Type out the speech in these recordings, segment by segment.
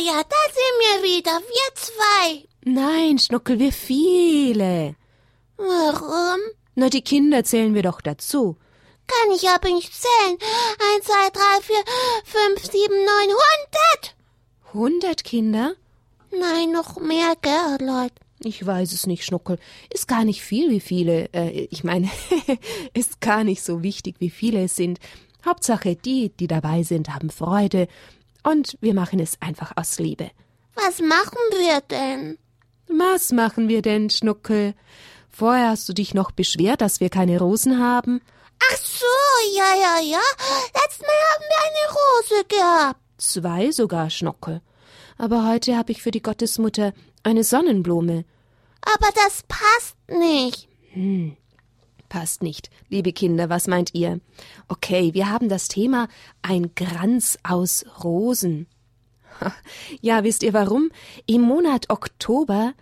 Ja, da sind wir wieder, wir zwei. Nein, Schnuckel, wir viele. Warum? Na, die Kinder zählen wir doch dazu. Kann ich aber nicht zählen. Eins, zwei, drei, vier, fünf, sieben, neun, hundert. Hundert Kinder? Nein, noch mehr, gell, Leute. Ich weiß es nicht, Schnuckel. Ist gar nicht viel, wie viele. Äh, ich meine, ist gar nicht so wichtig, wie viele es sind. Hauptsache, die, die dabei sind, haben Freude. Und wir machen es einfach aus Liebe. Was machen wir denn? Was machen wir denn, Schnuckel? Vorher hast du dich noch beschwert, dass wir keine Rosen haben. Ach so, ja, ja, ja. Letztes Mal haben wir eine Rose gehabt. Zwei sogar, Schnuckel. Aber heute habe ich für die Gottesmutter eine Sonnenblume. Aber das passt nicht. Hm, passt nicht. Liebe Kinder, was meint ihr? Okay, wir haben das Thema ein Kranz aus Rosen. Ja, wisst ihr warum? Im Monat Oktober,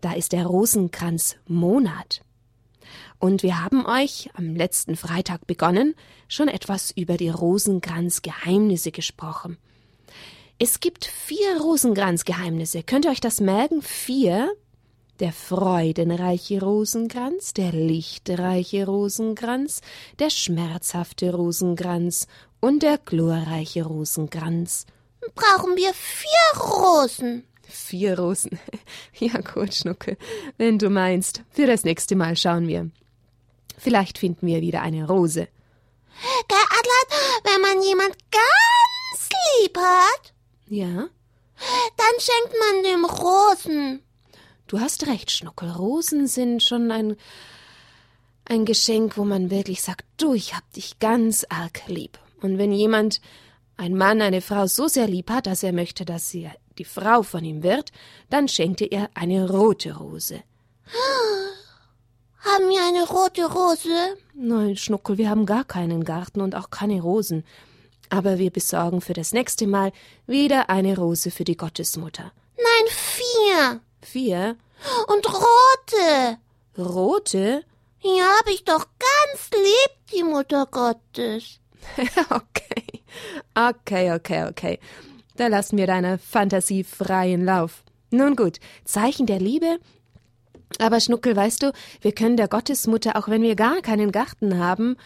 da ist der Rosenkranzmonat. Und wir haben euch am letzten Freitag begonnen, schon etwas über die Rosenkranzgeheimnisse gesprochen. Es gibt vier Rosenkranzgeheimnisse. Könnt ihr euch das merken? Vier? Der freudenreiche Rosenkranz, der lichtreiche Rosenkranz, der schmerzhafte Rosenkranz und der glorreiche Rosenkranz. Brauchen wir vier Rosen? Vier Rosen. Ja, gut, Schnucke. Wenn du meinst. Für das nächste Mal schauen wir. Vielleicht finden wir wieder eine Rose. Gell, Adlat, wenn man jemand ganz lieb hat, Ja? dann schenkt man dem Rosen. Du hast recht, Schnuckel. Rosen sind schon ein, ein Geschenk, wo man wirklich sagt, du, ich hab dich ganz arg lieb. Und wenn jemand, ein Mann, eine Frau so sehr lieb hat, dass er möchte, dass sie die Frau von ihm wird, dann schenkt er eine rote Rose. Haben wir eine rote Rose? Nein, Schnuckel, wir haben gar keinen Garten und auch keine Rosen. Aber wir besorgen für das nächste Mal wieder eine Rose für die Gottesmutter. Nein, vier. Vier Und rote. rote? Ja, hab ich doch ganz lieb, die Mutter Gottes. okay. Okay, okay, okay. Da lassen wir deiner Fantasie freien Lauf. Nun gut, Zeichen der Liebe. Aber Schnuckel, weißt du, wir können der Gottesmutter, auch wenn wir gar keinen Garten haben,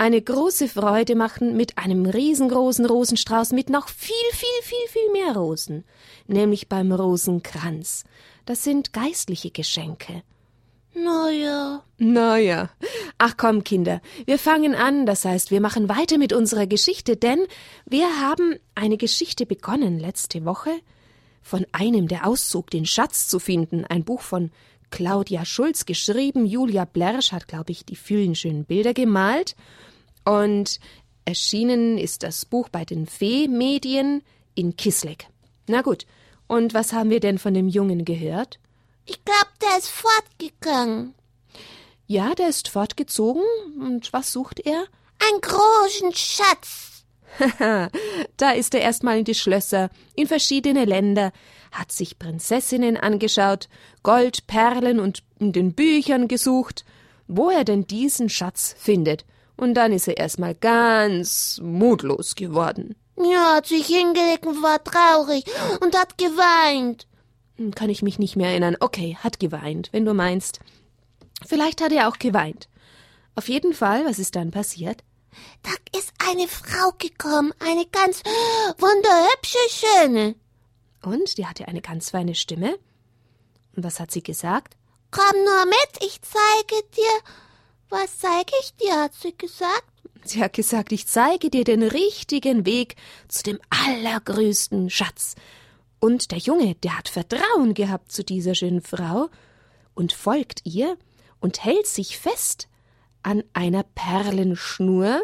eine große Freude machen mit einem riesengroßen Rosenstrauß mit noch viel, viel, viel, viel mehr Rosen, nämlich beim Rosenkranz. Das sind geistliche Geschenke. Naja. Naja. Ach komm, Kinder, wir fangen an, das heißt, wir machen weiter mit unserer Geschichte, denn wir haben eine Geschichte begonnen letzte Woche von einem, der auszog, den Schatz zu finden, ein Buch von Claudia Schulz geschrieben, Julia Blersch hat, glaube ich, die vielen schönen Bilder gemalt und erschienen ist das Buch bei den Fee-Medien in Kisleck. Na gut, und was haben wir denn von dem Jungen gehört? Ich glaub, der ist fortgegangen. Ja, der ist fortgezogen. Und was sucht er? Ein großen Schatz. da ist er erstmal in die Schlösser, in verschiedene Länder, hat sich Prinzessinnen angeschaut, Gold, Perlen und in den Büchern gesucht, wo er denn diesen Schatz findet. Und dann ist er erstmal ganz mutlos geworden. Ja, hat sich hingelegt und war traurig und hat geweint. Hm, Kann ich mich nicht mehr erinnern. Okay, hat geweint, wenn du meinst. Vielleicht hat er auch geweint. Auf jeden Fall, was ist dann passiert? Da ist eine Frau gekommen, eine ganz wunderhübsche, schöne. Und die hatte eine ganz feine Stimme. Und was hat sie gesagt? Komm nur mit, ich zeige dir. Was zeige ich dir, hat sie gesagt. Sie hat gesagt, ich zeige dir den richtigen Weg zu dem allergrößten Schatz. Und der Junge, der hat Vertrauen gehabt zu dieser schönen Frau und folgt ihr und hält sich fest an einer Perlenschnur,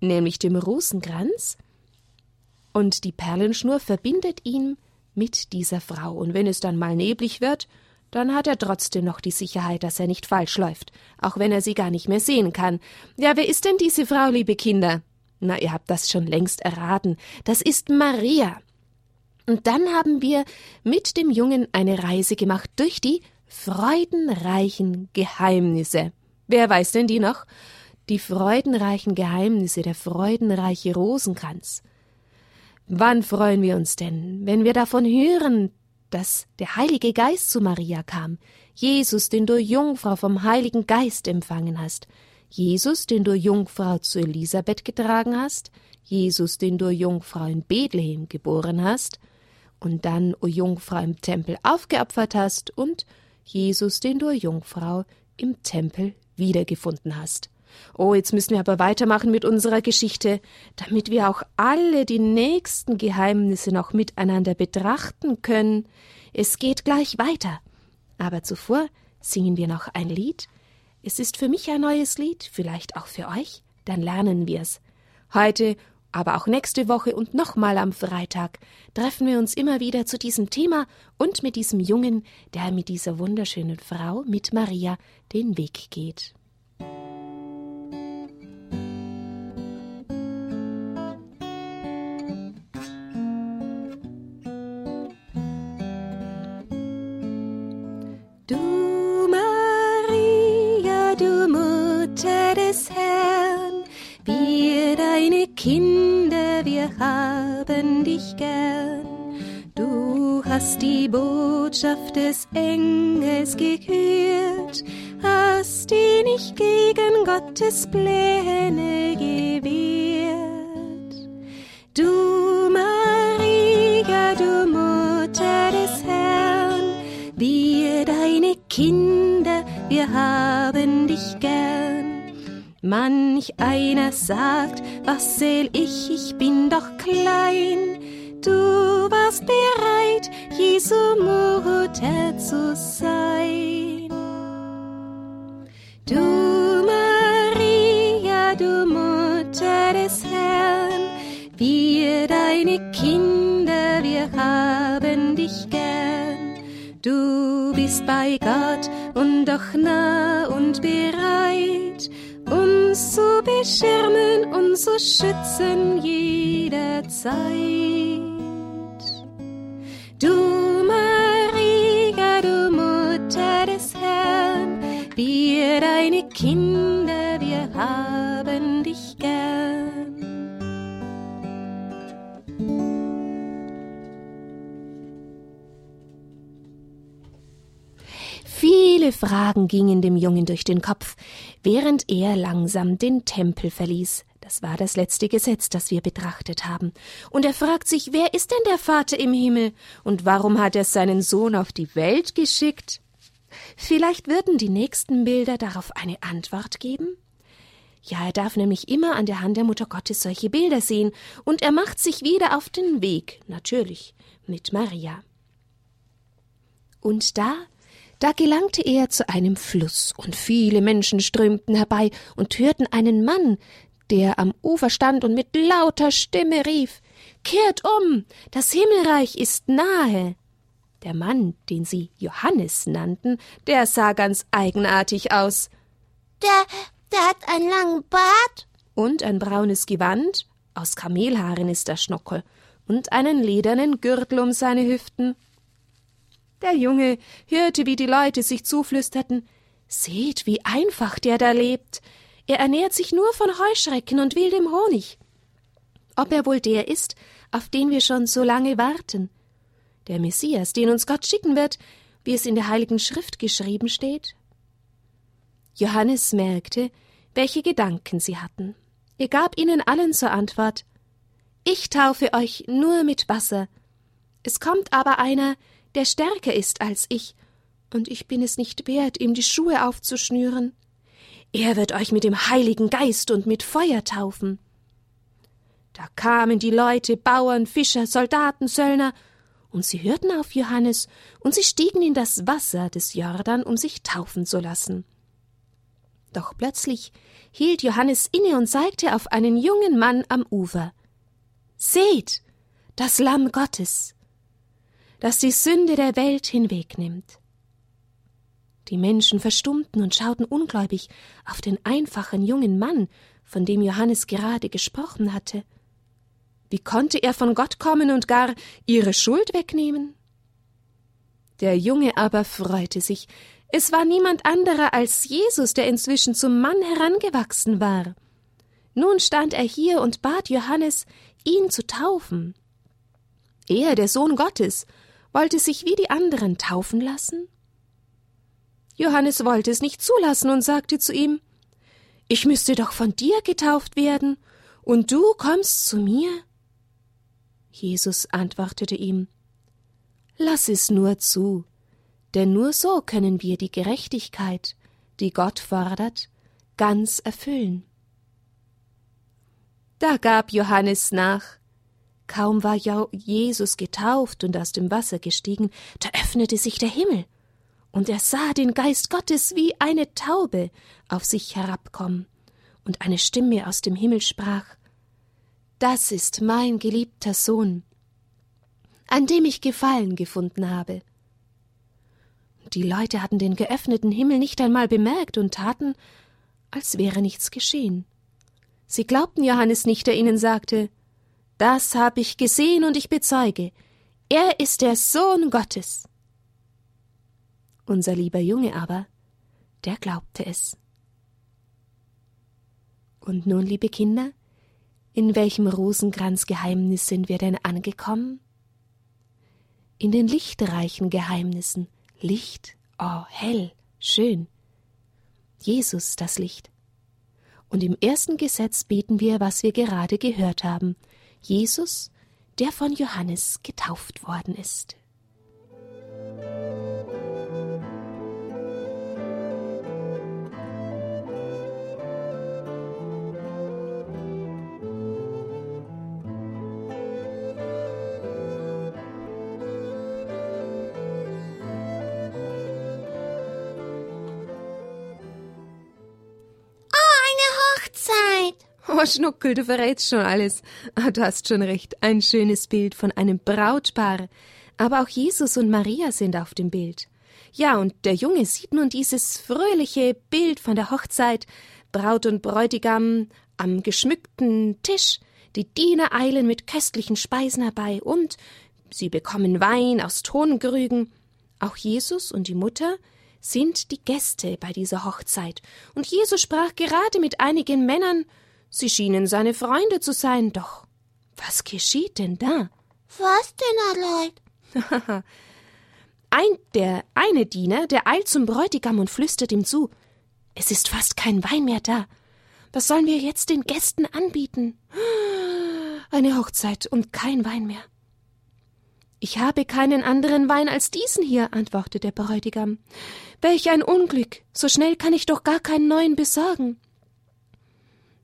nämlich dem Rosenkranz, und die Perlenschnur verbindet ihn mit dieser Frau. Und wenn es dann mal neblig wird, dann hat er trotzdem noch die Sicherheit, dass er nicht falsch läuft, auch wenn er sie gar nicht mehr sehen kann. Ja, wer ist denn diese Frau, liebe Kinder? Na, ihr habt das schon längst erraten. Das ist Maria. Und dann haben wir mit dem Jungen eine Reise gemacht durch die freudenreichen Geheimnisse. Wer weiß denn die noch? Die freudenreichen Geheimnisse, der freudenreiche Rosenkranz. Wann freuen wir uns denn, wenn wir davon hören, dass der Heilige Geist zu Maria kam, Jesus, den du Jungfrau vom Heiligen Geist empfangen hast, Jesus, den du Jungfrau zu Elisabeth getragen hast, Jesus, den du Jungfrau in Bethlehem geboren hast, und dann, o Jungfrau, im Tempel aufgeopfert hast, und Jesus, den du Jungfrau im Tempel wiedergefunden hast. Oh, jetzt müssen wir aber weitermachen mit unserer Geschichte, damit wir auch alle die nächsten Geheimnisse noch miteinander betrachten können. Es geht gleich weiter. Aber zuvor singen wir noch ein Lied. Es ist für mich ein neues Lied, vielleicht auch für euch. Dann lernen wir's. Heute, aber auch nächste Woche und nochmal am Freitag treffen wir uns immer wieder zu diesem Thema und mit diesem Jungen, der mit dieser wunderschönen Frau, mit Maria, den Weg geht. Haben dich gern. Du hast die Botschaft des Engels gehört, hast die nicht gegen Gottes Pläne gewehrt. Du Maria, du Mutter des Herrn, wir deine Kinder, wir haben dich gern. Manch einer sagt, was seh ich, ich bin doch klein. Du warst bereit, Jesu Mutter zu sein. Du Maria, du Mutter des Herrn, wir deine Kinder, wir haben dich gern. Du bist bei Gott und doch nah und bereit, beschirmen und zu schützen jederzeit. Du Maria, du Mutter des Herrn, wir deine Kinder, wir haben dich gern. Viele Fragen gingen dem Jungen durch den Kopf, während er langsam den Tempel verließ. Das war das letzte Gesetz, das wir betrachtet haben. Und er fragt sich, wer ist denn der Vater im Himmel? Und warum hat er seinen Sohn auf die Welt geschickt? Vielleicht würden die nächsten Bilder darauf eine Antwort geben? Ja, er darf nämlich immer an der Hand der Mutter Gottes solche Bilder sehen, und er macht sich wieder auf den Weg, natürlich, mit Maria. Und da da gelangte er zu einem Fluss, und viele Menschen strömten herbei und hörten einen Mann, der am Ufer stand und mit lauter Stimme rief Kehrt um, das Himmelreich ist nahe. Der Mann, den sie Johannes nannten, der sah ganz eigenartig aus. Der, der hat einen langen Bart und ein braunes Gewand, aus Kamelhaaren ist der Schnockel, und einen ledernen Gürtel um seine Hüften. Der Junge hörte, wie die Leute sich zuflüsterten Seht, wie einfach der da lebt. Er ernährt sich nur von Heuschrecken und wildem Honig. Ob er wohl der ist, auf den wir schon so lange warten? Der Messias, den uns Gott schicken wird, wie es in der Heiligen Schrift geschrieben steht? Johannes merkte, welche Gedanken sie hatten. Er gab ihnen allen zur Antwort Ich taufe euch nur mit Wasser. Es kommt aber einer, der stärker ist als ich, und ich bin es nicht wert, ihm die Schuhe aufzuschnüren. Er wird euch mit dem Heiligen Geist und mit Feuer taufen. Da kamen die Leute, Bauern, Fischer, Soldaten, Söllner, und sie hörten auf Johannes, und sie stiegen in das Wasser des Jordan, um sich taufen zu lassen. Doch plötzlich hielt Johannes inne und zeigte auf einen jungen Mann am Ufer. Seht, das Lamm Gottes das die Sünde der Welt hinwegnimmt. Die Menschen verstummten und schauten ungläubig auf den einfachen jungen Mann, von dem Johannes gerade gesprochen hatte. Wie konnte er von Gott kommen und gar ihre Schuld wegnehmen? Der Junge aber freute sich. Es war niemand anderer als Jesus, der inzwischen zum Mann herangewachsen war. Nun stand er hier und bat Johannes, ihn zu taufen. Er, der Sohn Gottes, wollte sich wie die anderen taufen lassen? Johannes wollte es nicht zulassen und sagte zu ihm Ich müsste doch von dir getauft werden, und du kommst zu mir? Jesus antwortete ihm Lass es nur zu, denn nur so können wir die Gerechtigkeit, die Gott fordert, ganz erfüllen. Da gab Johannes nach. Kaum war Jesus getauft und aus dem Wasser gestiegen, da öffnete sich der Himmel, und er sah den Geist Gottes wie eine Taube auf sich herabkommen, und eine Stimme aus dem Himmel sprach Das ist mein geliebter Sohn, an dem ich Gefallen gefunden habe. Die Leute hatten den geöffneten Himmel nicht einmal bemerkt und taten, als wäre nichts geschehen. Sie glaubten Johannes nicht, der ihnen sagte Das habe ich gesehen und ich bezeuge, er ist der Sohn Gottes. Unser lieber Junge aber, der glaubte es. Und nun, liebe Kinder, in welchem Rosenkranzgeheimnis sind wir denn angekommen? In den lichtreichen Geheimnissen, Licht, oh, hell, schön. Jesus das Licht. Und im ersten Gesetz beten wir, was wir gerade gehört haben. Jesus, der von Johannes getauft worden ist. Oh, Schnuckel, du verrätst schon alles. Ah, du hast schon recht. Ein schönes Bild von einem Brautpaar. Aber auch Jesus und Maria sind auf dem Bild. Ja, und der Junge sieht nun dieses fröhliche Bild von der Hochzeit. Braut und Bräutigam am geschmückten Tisch. Die Diener eilen mit köstlichen Speisen herbei und sie bekommen Wein aus Tonkrügen. Auch Jesus und die Mutter sind die Gäste bei dieser Hochzeit. Und Jesus sprach gerade mit einigen Männern Sie schienen seine Freunde zu sein, doch was geschieht denn da? Was denn, Aleid? Ein, der eine Diener, der eilt zum Bräutigam und flüstert ihm zu. Es ist fast kein Wein mehr da. Was sollen wir jetzt den Gästen anbieten? Eine Hochzeit und kein Wein mehr. Ich habe keinen anderen Wein als diesen hier, antwortete der Bräutigam. Welch ein Unglück. So schnell kann ich doch gar keinen neuen besorgen.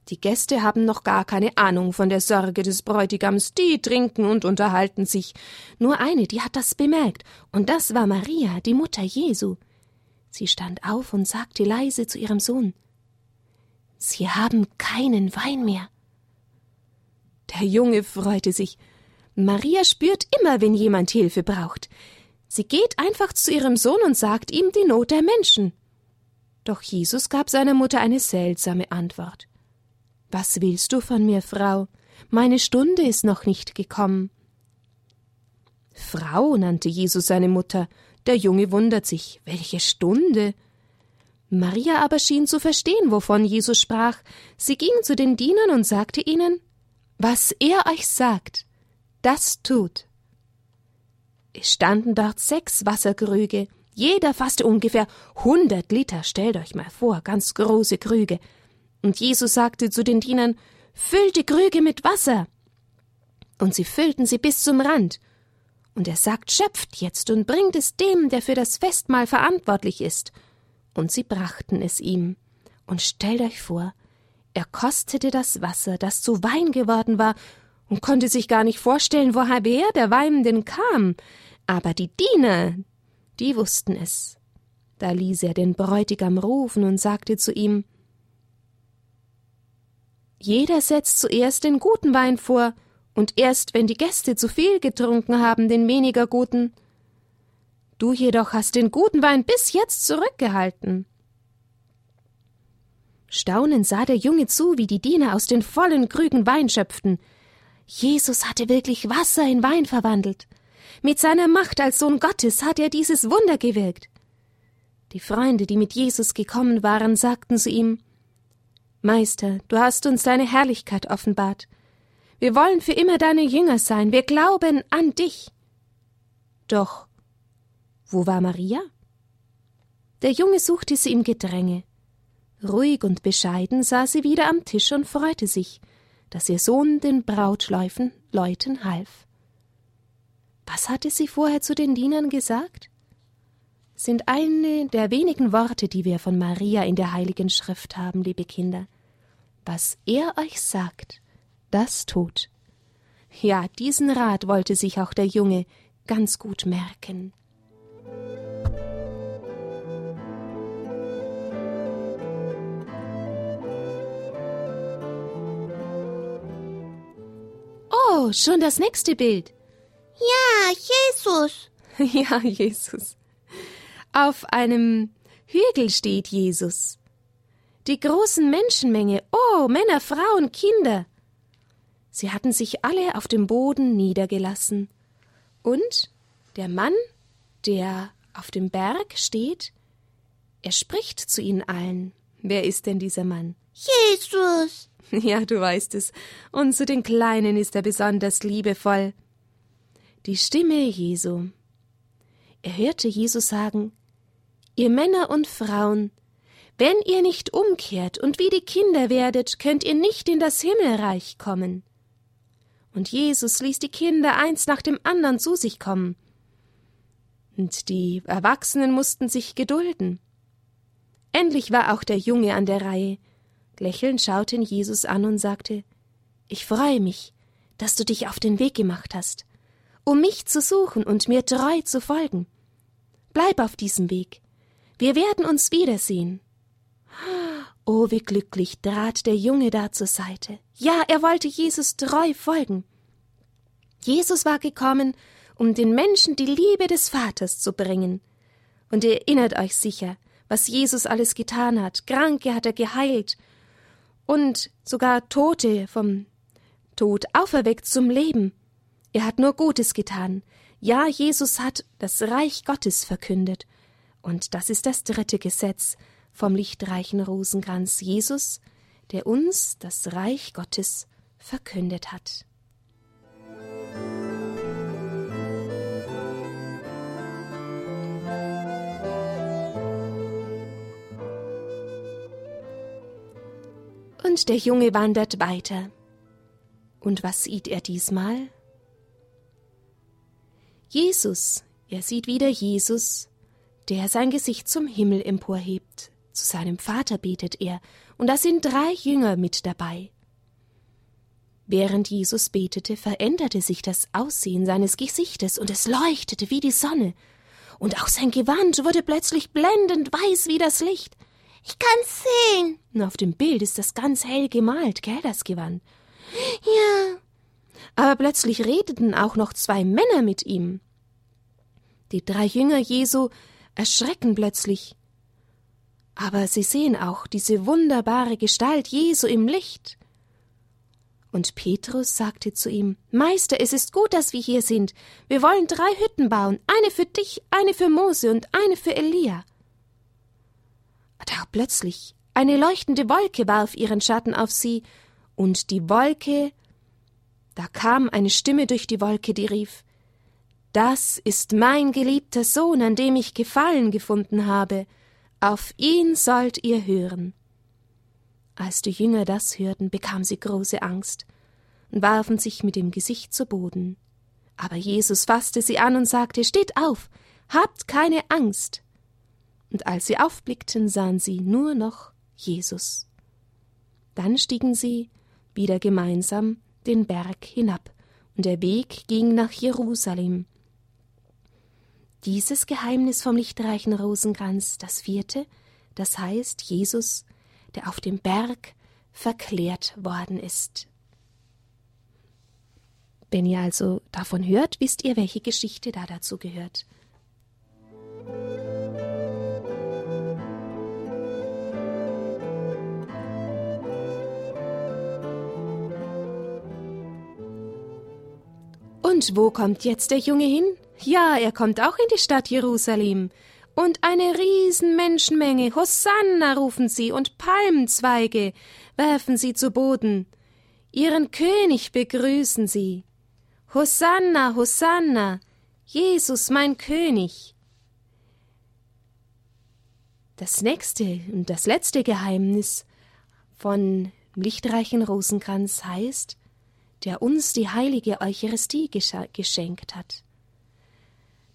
Die Gäste haben noch gar keine Ahnung von der Sorge des Bräutigams, die trinken und unterhalten sich. Nur eine, die hat das bemerkt, und das war Maria, die Mutter Jesu. Sie stand auf und sagte leise zu ihrem Sohn Sie haben keinen Wein mehr. Der Junge freute sich. Maria spürt immer, wenn jemand Hilfe braucht. Sie geht einfach zu ihrem Sohn und sagt ihm die Not der Menschen. Doch Jesus gab seiner Mutter eine seltsame Antwort. Was willst du von mir, Frau? Meine Stunde ist noch nicht gekommen. Frau nannte Jesus seine Mutter. Der Junge wundert sich, welche Stunde? Maria aber schien zu verstehen, wovon Jesus sprach. Sie ging zu den Dienern und sagte ihnen, Was er euch sagt, das tut. Es standen dort sechs Wasserkrüge, jeder fasste ungefähr hundert Liter, stellt euch mal vor, ganz große Krüge. Und Jesus sagte zu den Dienern, Füllt die Krüge mit Wasser. Und sie füllten sie bis zum Rand. Und er sagt, schöpft jetzt und bringt es dem, der für das Festmahl verantwortlich ist. Und sie brachten es ihm. Und stellt euch vor, er kostete das Wasser, das zu Wein geworden war, und konnte sich gar nicht vorstellen, woher der Wein denn kam. Aber die Diener, die wussten es. Da ließ er den Bräutigam rufen und sagte zu ihm jeder setzt zuerst den guten Wein vor, und erst wenn die Gäste zu viel getrunken haben, den weniger guten. Du jedoch hast den guten Wein bis jetzt zurückgehalten. Staunend sah der Junge zu, wie die Diener aus den vollen Krügen Wein schöpften. Jesus hatte wirklich Wasser in Wein verwandelt. Mit seiner Macht als Sohn Gottes hat er dieses Wunder gewirkt. Die Freunde, die mit Jesus gekommen waren, sagten zu ihm Meister, du hast uns deine Herrlichkeit offenbart. Wir wollen für immer deine Jünger sein. Wir glauben an dich. Doch wo war Maria? Der Junge suchte sie im Gedränge. Ruhig und bescheiden saß sie wieder am Tisch und freute sich, dass ihr Sohn den Brautläufen läuten half. Was hatte sie vorher zu den Dienern gesagt? Sind eine der wenigen Worte, die wir von Maria in der Heiligen Schrift haben, liebe Kinder. Was er euch sagt, das tut. Ja, diesen Rat wollte sich auch der Junge ganz gut merken. Oh, schon das nächste Bild. Ja, Jesus. ja, Jesus. Auf einem Hügel steht Jesus. Die großen Menschenmenge, oh, Männer, Frauen, Kinder. Sie hatten sich alle auf dem Boden niedergelassen. Und der Mann, der auf dem Berg steht, er spricht zu ihnen allen. Wer ist denn dieser Mann? Jesus. Ja, du weißt es. Und zu den Kleinen ist er besonders liebevoll. Die Stimme Jesu. Er hörte Jesus sagen, Ihr Männer und Frauen, wenn ihr nicht umkehrt und wie die Kinder werdet, könnt ihr nicht in das Himmelreich kommen. Und Jesus ließ die Kinder eins nach dem anderen zu sich kommen. Und die Erwachsenen mussten sich gedulden. Endlich war auch der Junge an der Reihe, Lächelnd schaute ihn Jesus an und sagte Ich freue mich, dass du dich auf den Weg gemacht hast, um mich zu suchen und mir treu zu folgen. Bleib auf diesem Weg. Wir werden uns wiedersehen. Oh, wie glücklich trat der Junge da zur Seite. Ja, er wollte Jesus treu folgen. Jesus war gekommen, um den Menschen die Liebe des Vaters zu bringen. Und ihr erinnert euch sicher, was Jesus alles getan hat. Kranke hat er geheilt und sogar Tote vom Tod auferweckt zum Leben. Er hat nur Gutes getan. Ja, Jesus hat das Reich Gottes verkündet. Und das ist das dritte Gesetz vom lichtreichen Rosenkranz Jesus, der uns das Reich Gottes verkündet hat. Und der Junge wandert weiter. Und was sieht er diesmal? Jesus, er sieht wieder Jesus, der sein Gesicht zum Himmel emporhebt. Zu seinem Vater betet er, und da sind drei Jünger mit dabei. Während Jesus betete, veränderte sich das Aussehen seines Gesichtes, und es leuchtete wie die Sonne, und auch sein Gewand wurde plötzlich blendend weiß wie das Licht. Ich kann's sehen. Und auf dem Bild ist das ganz hell gemalt, gell, das Gewand? Ja. Aber plötzlich redeten auch noch zwei Männer mit ihm. Die drei Jünger Jesu erschrecken plötzlich. Aber sie sehen auch diese wunderbare Gestalt Jesu im Licht. Und Petrus sagte zu ihm, Meister, es ist gut, dass wir hier sind. Wir wollen drei Hütten bauen, eine für dich, eine für Mose und eine für Elia. Da plötzlich eine leuchtende Wolke warf ihren Schatten auf sie, und die Wolke da kam eine Stimme durch die Wolke, die rief Das ist mein geliebter Sohn, an dem ich Gefallen gefunden habe, auf ihn sollt ihr hören. Als die Jünger das hörten, bekamen sie große Angst und warfen sich mit dem Gesicht zu Boden. Aber Jesus fasste sie an und sagte Steht auf, habt keine Angst und als sie aufblickten, sahen sie nur noch Jesus. Dann stiegen sie wieder gemeinsam den Berg hinab, und der Weg ging nach Jerusalem. Dieses Geheimnis vom lichtreichen Rosenkranz, das vierte, das heißt Jesus, der auf dem Berg verklärt worden ist. Wenn ihr also davon hört, wisst ihr, welche Geschichte da dazu gehört. Und wo kommt jetzt der Junge hin? Ja, er kommt auch in die Stadt Jerusalem. Und eine riesen Menschenmenge, Hosanna rufen sie, und Palmenzweige werfen sie zu Boden. ihren König begrüßen sie. Hosanna, Hosanna, Jesus mein König. Das nächste und das letzte Geheimnis von lichtreichen Rosenkranz heißt, der uns die heilige Eucharistie geschenkt hat.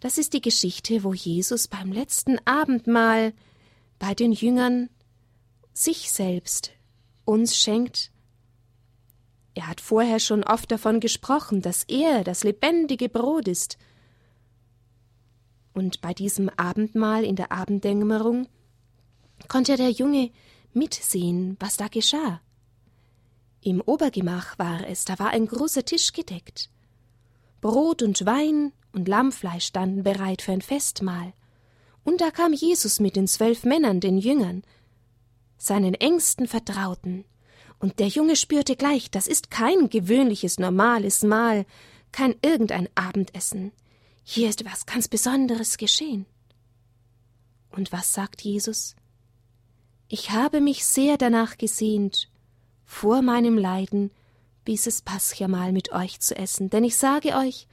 Das ist die Geschichte, wo Jesus beim letzten Abendmahl bei den Jüngern sich selbst uns schenkt. Er hat vorher schon oft davon gesprochen, dass er das lebendige Brot ist. Und bei diesem Abendmahl in der Abenddämmerung konnte der Junge mitsehen, was da geschah. Im Obergemach war es, da war ein großer Tisch gedeckt. Brot und Wein und Lammfleisch standen bereit für ein Festmahl. Und da kam Jesus mit den zwölf Männern, den Jüngern, seinen engsten Vertrauten. Und der Junge spürte gleich, das ist kein gewöhnliches, normales Mahl, kein irgendein Abendessen. Hier ist was ganz Besonderes geschehen. Und was sagt Jesus? Ich habe mich sehr danach gesehnt, vor meinem Leiden dieses Paschamal mit euch zu essen, denn ich sage euch,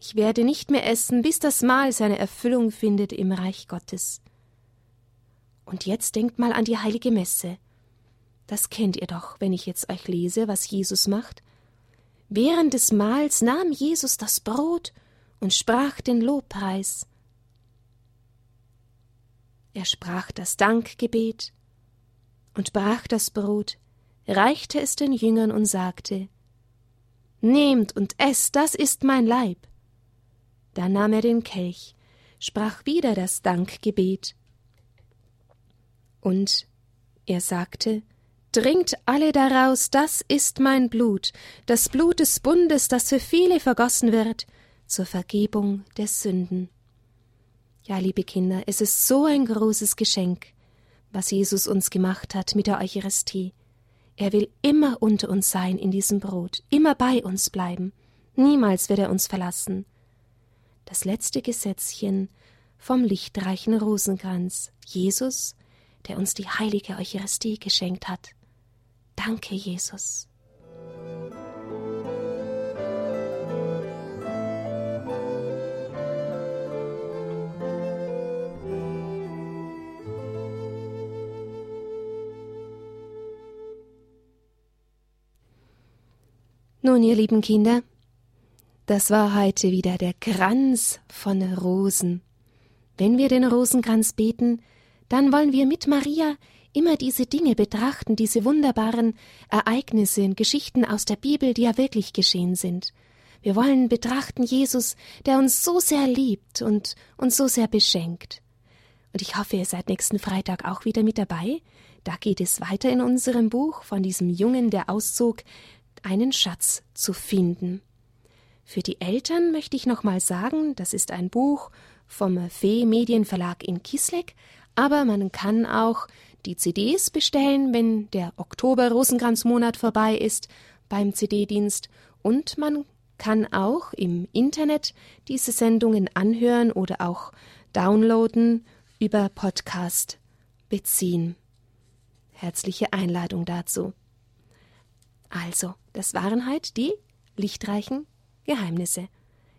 ich werde nicht mehr essen, bis das Mahl seine Erfüllung findet im Reich Gottes. Und jetzt denkt mal an die heilige Messe. Das kennt ihr doch, wenn ich jetzt euch lese, was Jesus macht. Während des Mahls nahm Jesus das Brot und sprach den Lobpreis. Er sprach das Dankgebet und brach das Brot, reichte es den Jüngern und sagte Nehmt und esst, das ist mein Leib. Da nahm er den Kelch, sprach wieder das Dankgebet. Und er sagte Trinkt alle daraus, das ist mein Blut, das Blut des Bundes, das für viele vergossen wird, zur Vergebung der Sünden. Ja, liebe Kinder, es ist so ein großes Geschenk, was Jesus uns gemacht hat mit der Eucharistie. Er will immer unter uns sein in diesem Brot, immer bei uns bleiben. Niemals wird er uns verlassen. Das letzte Gesetzchen vom lichtreichen Rosenkranz, Jesus, der uns die heilige Eucharistie geschenkt hat. Danke, Jesus. Nun, ihr lieben Kinder, das war heute wieder der Kranz von Rosen. Wenn wir den Rosenkranz beten, dann wollen wir mit Maria immer diese Dinge betrachten, diese wunderbaren Ereignisse und Geschichten aus der Bibel, die ja wirklich geschehen sind. Wir wollen betrachten Jesus, der uns so sehr liebt und uns so sehr beschenkt. Und ich hoffe, ihr seid nächsten Freitag auch wieder mit dabei. Da geht es weiter in unserem Buch von diesem Jungen, der auszog, einen Schatz zu finden. Für die Eltern möchte ich nochmal sagen, das ist ein Buch vom Fee Medienverlag in Kisleck, aber man kann auch die CDs bestellen, wenn der Oktober-Rosenkranzmonat vorbei ist beim CD-Dienst und man kann auch im Internet diese Sendungen anhören oder auch downloaden über Podcast beziehen. Herzliche Einladung dazu. Also, das waren halt die lichtreichen Geheimnisse.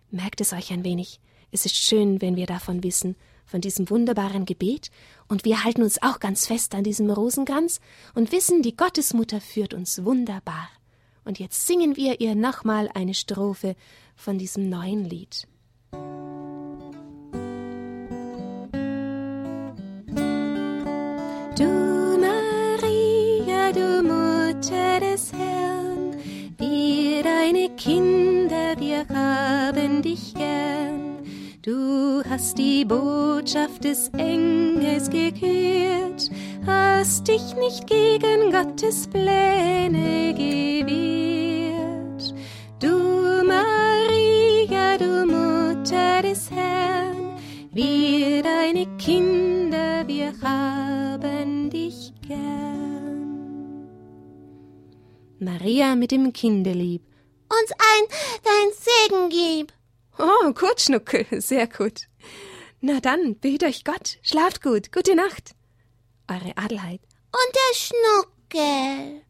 Merkt es euch ein wenig. Es ist schön, wenn wir davon wissen, von diesem wunderbaren Gebet, und wir halten uns auch ganz fest an diesem Rosenkranz und wissen, die Gottesmutter führt uns wunderbar. Und jetzt singen wir ihr nochmal eine Strophe von diesem neuen Lied. Du Maria, du Mutter des Herrn, wir deine Kinder, wir haben dich gern. Du hast die Botschaft des Engels gekürt, hast dich nicht gegen Gottes Pläne gewehrt. Du Maria, du Mutter des Herrn, wir deine Kinder, wir haben dich gern. Maria mit dem Kindelieb. Uns ein dein Segen gib. Oh, gut, Schnuckel, sehr gut. Na dann, behüt euch Gott, schlaft gut, gute Nacht. Eure Adelheid. Und der Schnuckel.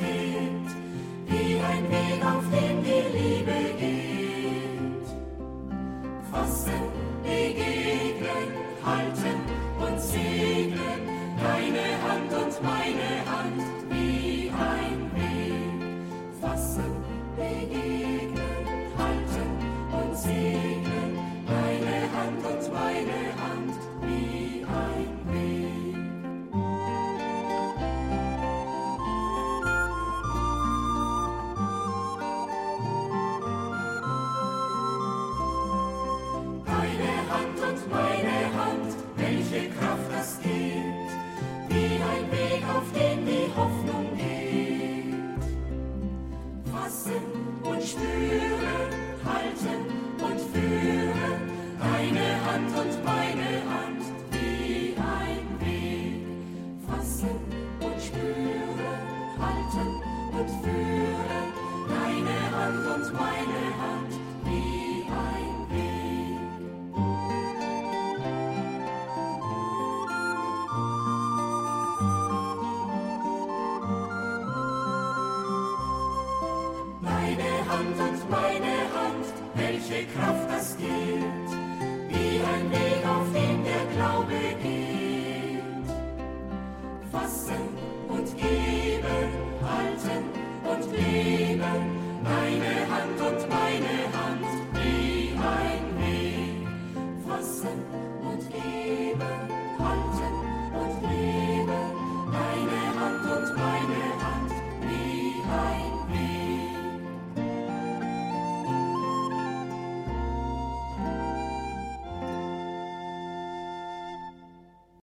me.